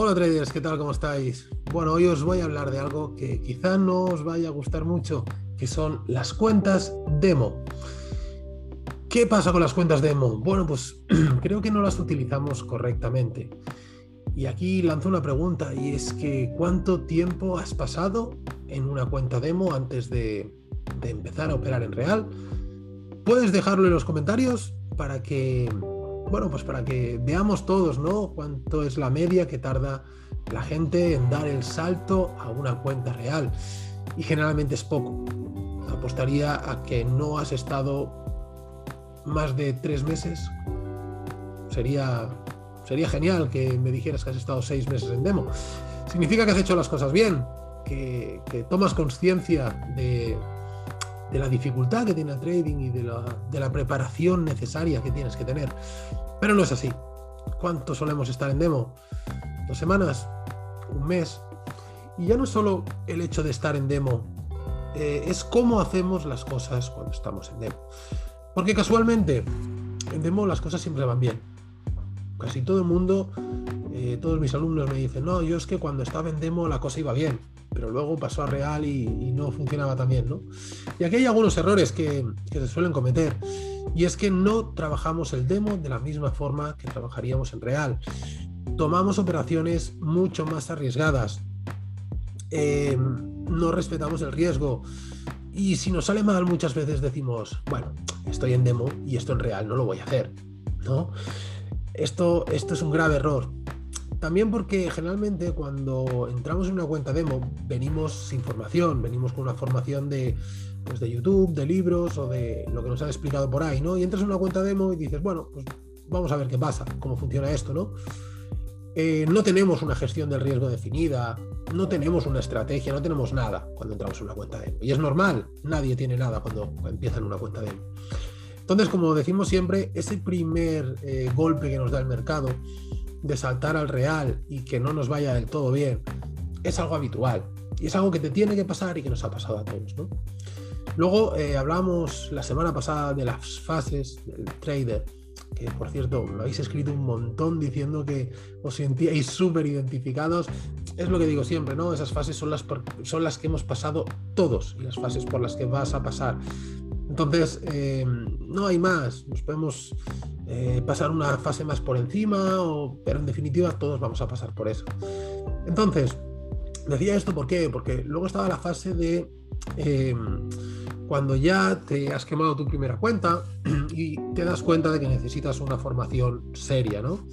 Hola traders, ¿qué tal? ¿Cómo estáis? Bueno, hoy os voy a hablar de algo que quizá no os vaya a gustar mucho, que son las cuentas demo. ¿Qué pasa con las cuentas demo? Bueno, pues creo que no las utilizamos correctamente. Y aquí lanzo una pregunta y es que ¿cuánto tiempo has pasado en una cuenta demo antes de, de empezar a operar en real? Puedes dejarlo en los comentarios para que bueno, pues para que veamos todos, ¿no? Cuánto es la media que tarda la gente en dar el salto a una cuenta real. Y generalmente es poco. Apostaría a que no has estado más de tres meses. Sería, sería genial que me dijeras que has estado seis meses en demo. Significa que has hecho las cosas bien, que, que tomas conciencia de, de la dificultad que tiene el trading y de la, preparación necesaria que tienes que tener. Pero no es así. ¿Cuánto solemos estar en demo? ¿Dos semanas? ¿Un mes? Y ya no es solo el hecho de estar en demo, eh, es cómo hacemos las cosas cuando estamos en demo. Porque casualmente, en demo las cosas siempre van bien. Casi todo el mundo, eh, todos mis alumnos me dicen, no, yo es que cuando estaba en demo la cosa iba bien pero luego pasó a real y, no funcionaba tan bien, ¿no? Y aquí hay algunos errores que, se suelen cometer, y es que no trabajamos el demo de la misma forma que trabajaríamos en real. Tomamos operaciones mucho más arriesgadas, em, no respetamos el riesgo, y si nos sale mal muchas veces decimos, bueno, estoy en demo y esto en real no lo voy a hacer, ¿no? Esto, esto es un grave error también porque generalmente cuando entramos en una cuenta demo venimos sin formación, venimos con una formación de, pues de YouTube, de libros o de lo que nos han explicado por ahí, ¿no? Y entras en una cuenta demo y dices, bueno, pues vamos a ver qué pasa, cómo funciona esto, ¿no? Eh, no tenemos una gestión del riesgo definida, no tenemos una estrategia, no tenemos nada cuando entramos en una cuenta demo. Y es normal, nadie tiene nada cuando empieza en una cuenta demo. Entonces, como decimos siempre, ese primer eh, golpe que nos da el mercado de saltar al real y que no nos vaya del todo bien, es algo habitual. Y es algo que te tiene que pasar y que nos ha pasado a todos. ¿no? Luego eh, hablamos la semana pasada de las fases del trader, que por cierto me habéis escrito un montón diciendo que os sentíais súper identificados. Es lo que digo siempre, ¿no? Esas fases son las, son las que hemos pasado todos y las fases por las que vas a pasar. Entonces, eh, no hay más. Nos podemos eh, pasar una fase más por encima, o, pero en definitiva todos vamos a pasar por eso. Entonces, decía esto ¿por qué? Porque luego estaba la fase de eh, cuando ya te has quemado tu primera cuenta y te das cuenta de que necesitas una formación seria, ¿no?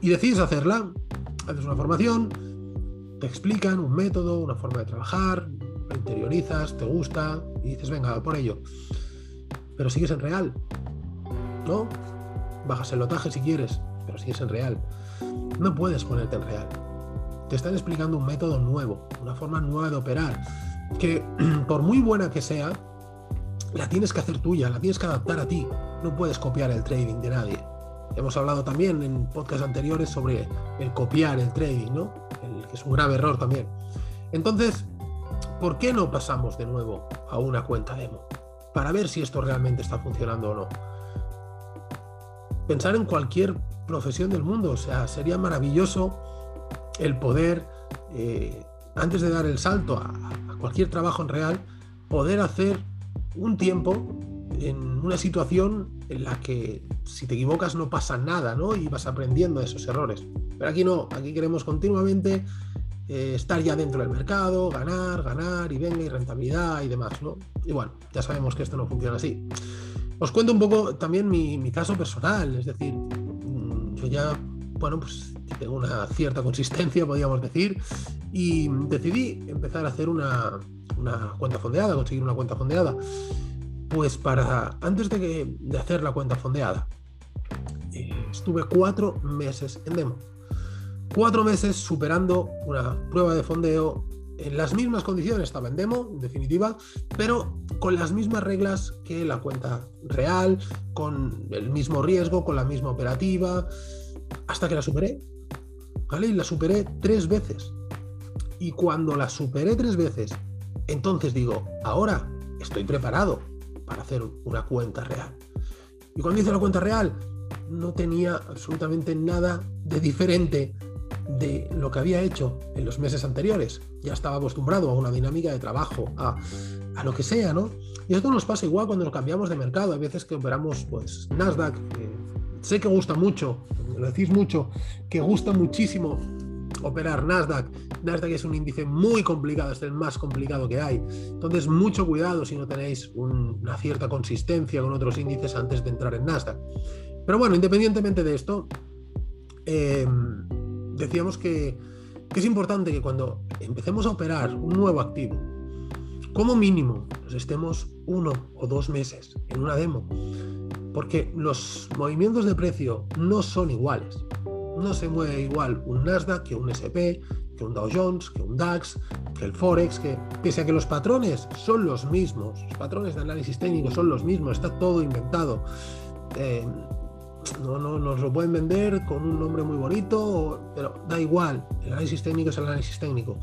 Y decides hacerla, haces una formación, te explican un método, una forma de trabajar, interiorizas, te gusta y dices, venga, por ello. Pero sigues en real, ¿no? Bajas el lotaje si quieres, pero sigues en real. No puedes ponerte en real. Te están explicando un método nuevo, una forma nueva de operar, que por muy buena que sea, la tienes que hacer tuya, la tienes que adaptar a ti. No puedes copiar el trading de nadie. Hemos hablado también en podcasts anteriores sobre el copiar el trading, ¿no? Que es un grave error también. Entonces, ¿por qué no pasamos de nuevo a una cuenta demo? Para ver si esto realmente está funcionando o no. Pensar en cualquier profesión del mundo, o sea, sería maravilloso el poder, eh, antes de dar el salto a, a cualquier trabajo en real, poder hacer un tiempo en una situación en la que si te equivocas no pasa nada, ¿no? Y vas aprendiendo de esos errores. Pero aquí no, aquí queremos continuamente eh, estar ya dentro del mercado, ganar, ganar y venga y rentabilidad y demás, ¿no? Y ya sabemos que esto no funciona así. Os cuento un poco también mi, caso personal, es decir, mm, yo ya, bueno, pues tengo una cierta consistencia, podríamos decir, y decidí empezar a hacer una, cuenta fondeada, conseguir una cuenta fondeada. Pues para, antes de, de hacer la cuenta fondeada, eh, estuve cuatro meses en demo cuatro meses superando una prueba de fondeo en las mismas condiciones, estaba en demo, en definitiva, pero con las mismas reglas que la cuenta real, con el mismo riesgo, con la misma operativa, hasta que la superé. ¿Vale? Y la superé tres veces. Y cuando la superé tres veces, entonces digo, ahora estoy preparado para hacer una cuenta real. Y cuando hice la cuenta real, no tenía absolutamente nada de diferente de lo que había hecho en los meses anteriores. Ya estaba acostumbrado a una dinámica de trabajo, a, lo que sea, ¿no? Y esto nos pasa igual cuando nos cambiamos de mercado. Hay veces que operamos, pues, Nasdaq. sé que gusta mucho, lo decís mucho, que gusta muchísimo operar Nasdaq. Nasdaq es un índice muy complicado, es el más complicado que hay. Entonces, mucho cuidado si no tenéis una cierta consistencia con otros índices antes de entrar en Nasdaq. Pero bueno, independientemente de esto, eh, decíamos que, es importante que cuando empecemos a operar un nuevo activo, como mínimo estemos uno o dos meses en una demo, porque los movimientos de precio no son iguales. No se mueve igual un Nasdaq que un SP, que un Dow Jones, que un DAX, que el Forex, que pese a que los patrones son los mismos, los patrones de análisis técnico son los mismos, está todo inventado. Eh, no, no, nos lo pueden vender con un nombre muy bonito, pero da igual, el análisis técnico es el análisis técnico.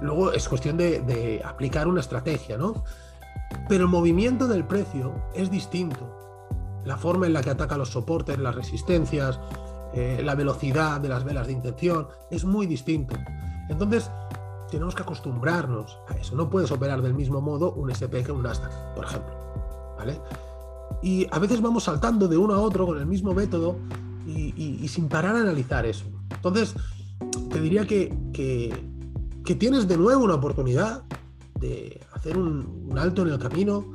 Luego es cuestión de, aplicar una estrategia, ¿no? Pero el movimiento del precio es distinto. La forma en la que ataca los soportes, las resistencias, eh, la velocidad de las velas de intención, es muy distinto. Entonces, tenemos que acostumbrarnos a eso. No puedes operar del mismo modo un SP que un Nasdaq, por ejemplo. ¿Vale? Y a veces vamos saltando de uno a otro con el mismo método y, sin parar a analizar eso. Entonces, te diría que, que, tienes de nuevo una oportunidad de hacer un, alto en el camino.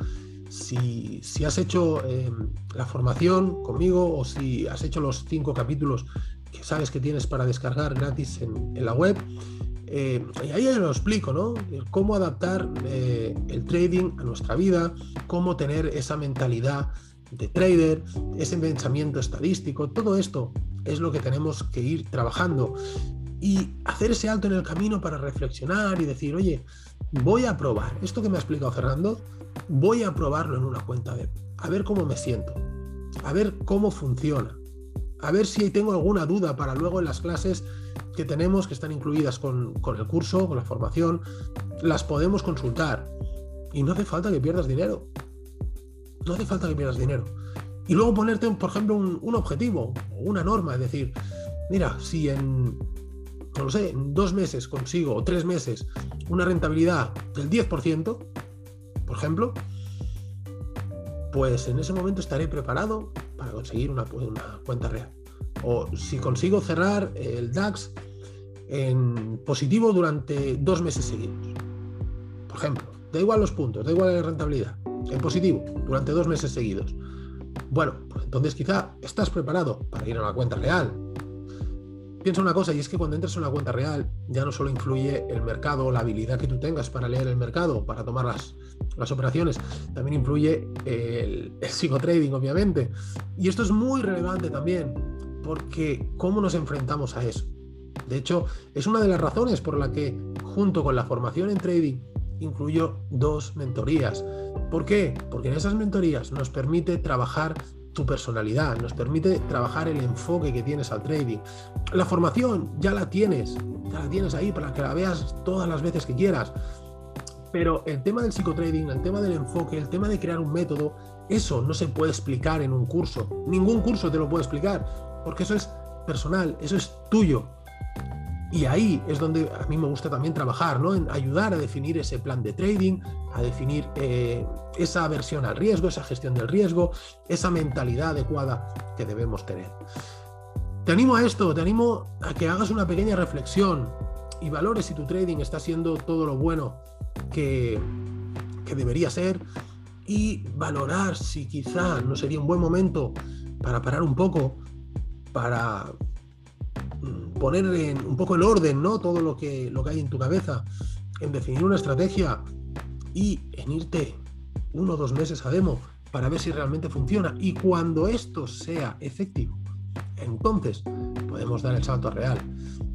Si, si has hecho em, la formación conmigo o si has hecho los cinco capítulos que sabes que tienes para descargar gratis en, en la web, eh, ahí lo explico, ¿no? Cómo adaptar eh, el trading a nuestra vida, cómo tener esa mentalidad de trader, ese pensamiento estadístico, todo esto es lo que tenemos que ir trabajando y hacer ese alto en el camino para reflexionar y decir, oye, voy a probar esto que me ha explicado Fernando, voy a probarlo en una cuenta web, a ver cómo me siento, a ver cómo funciona, a ver si tengo alguna duda para luego en las clases que tenemos, que están incluidas con, el curso, con la formación, las podemos consultar. Y no hace falta que pierdas dinero. No hace falta que pierdas dinero. Y luego ponerte, por ejemplo, un, objetivo o una norma, es decir, mira, si en, no lo sé, dos meses consigo, o tres meses, una rentabilidad del 10%, por ejemplo, pues en ese momento estaré preparado para conseguir una, una cuenta real. O si consigo cerrar el DAX en positivo durante dos meses seguidos. Por ejemplo, da igual los puntos, da igual la rentabilidad, en positivo durante dos meses seguidos. Bueno, pues entonces quizá estás preparado para ir a una cuenta real. Piensa una cosa, y es que cuando entras en una cuenta real, ya no solo influye el mercado la habilidad que tú tengas para leer el mercado, para tomar las, las operaciones, también influye el, el psicotrading, obviamente. Y esto es muy relevante también, porque ¿cómo nos enfrentamos a eso? De hecho, es una de las razones por la que, junto con la formación en trading, incluyo dos mentorías. ¿Por qué? Porque en esas mentorías nos permite trabajar tu personalidad, nos permite trabajar el enfoque que tienes al trading. La formación ya la tienes, ya la tienes ahí para que la veas todas las veces que quieras. Pero el tema del psicotrading, el tema del enfoque, el tema de crear un método, eso no se puede explicar en un curso. Ningún curso te lo puede explicar, porque eso es personal, eso es tuyo. Y ahí es donde a mí me gusta también trabajar, ¿no? En ayudar a definir ese plan de trading, a definir eh, esa aversión al riesgo, esa gestión del riesgo, esa mentalidad adecuada que debemos tener. Te animo a esto, te animo a que hagas una pequeña reflexión y valores si tu trading está siendo todo lo bueno que, que debería ser y valorar si quizá no sería un buen momento para parar un poco, para poner en, un poco en orden ¿no? todo lo que, lo que hay en tu cabeza, en definir una estrategia y en irte uno o dos meses a demo para ver si realmente funciona. Y cuando esto sea efectivo, entonces podemos dar el salto real.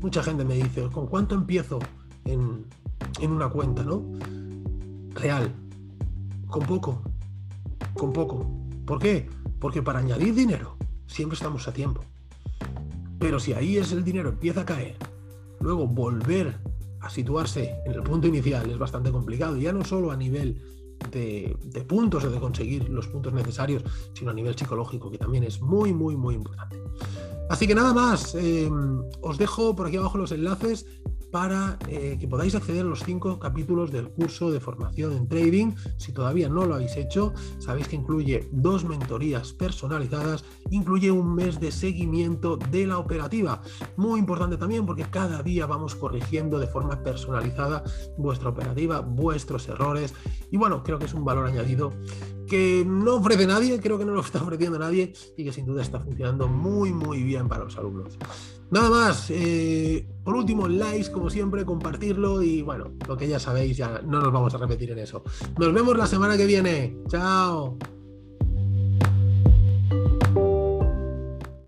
Mucha gente me dice, ¿con cuánto empiezo en, en una cuenta? ¿no? Real. Con poco. Con poco. ¿Por qué? Porque para añadir dinero siempre estamos a tiempo. Pero si ahí es el dinero empieza a caer, luego volver a situarse en el punto inicial es bastante complicado, ya no solo a nivel de, puntos o de conseguir los puntos necesarios, sino a nivel psicológico, que también es muy, muy, muy importante. Así que nada más, eh, os dejo por aquí abajo los enlaces para eh, que podáis acceder a los cinco capítulos del curso de formación en trading. Si todavía no lo habéis hecho, sabéis que incluye dos mentorías personalizadas, incluye un mes de seguimiento de la operativa. Muy importante también porque cada día vamos corrigiendo de forma personalizada vuestra operativa, vuestros errores. Y bueno, creo que es un valor añadido que no ofrece nadie, creo que no lo está ofreciendo nadie y que sin duda está funcionando muy muy bien para los alumnos. Nada más, eh, por último, likes, como siempre, compartirlo y bueno, lo que ya sabéis, ya no nos vamos a repetir en eso. Nos vemos la semana que viene. Chao.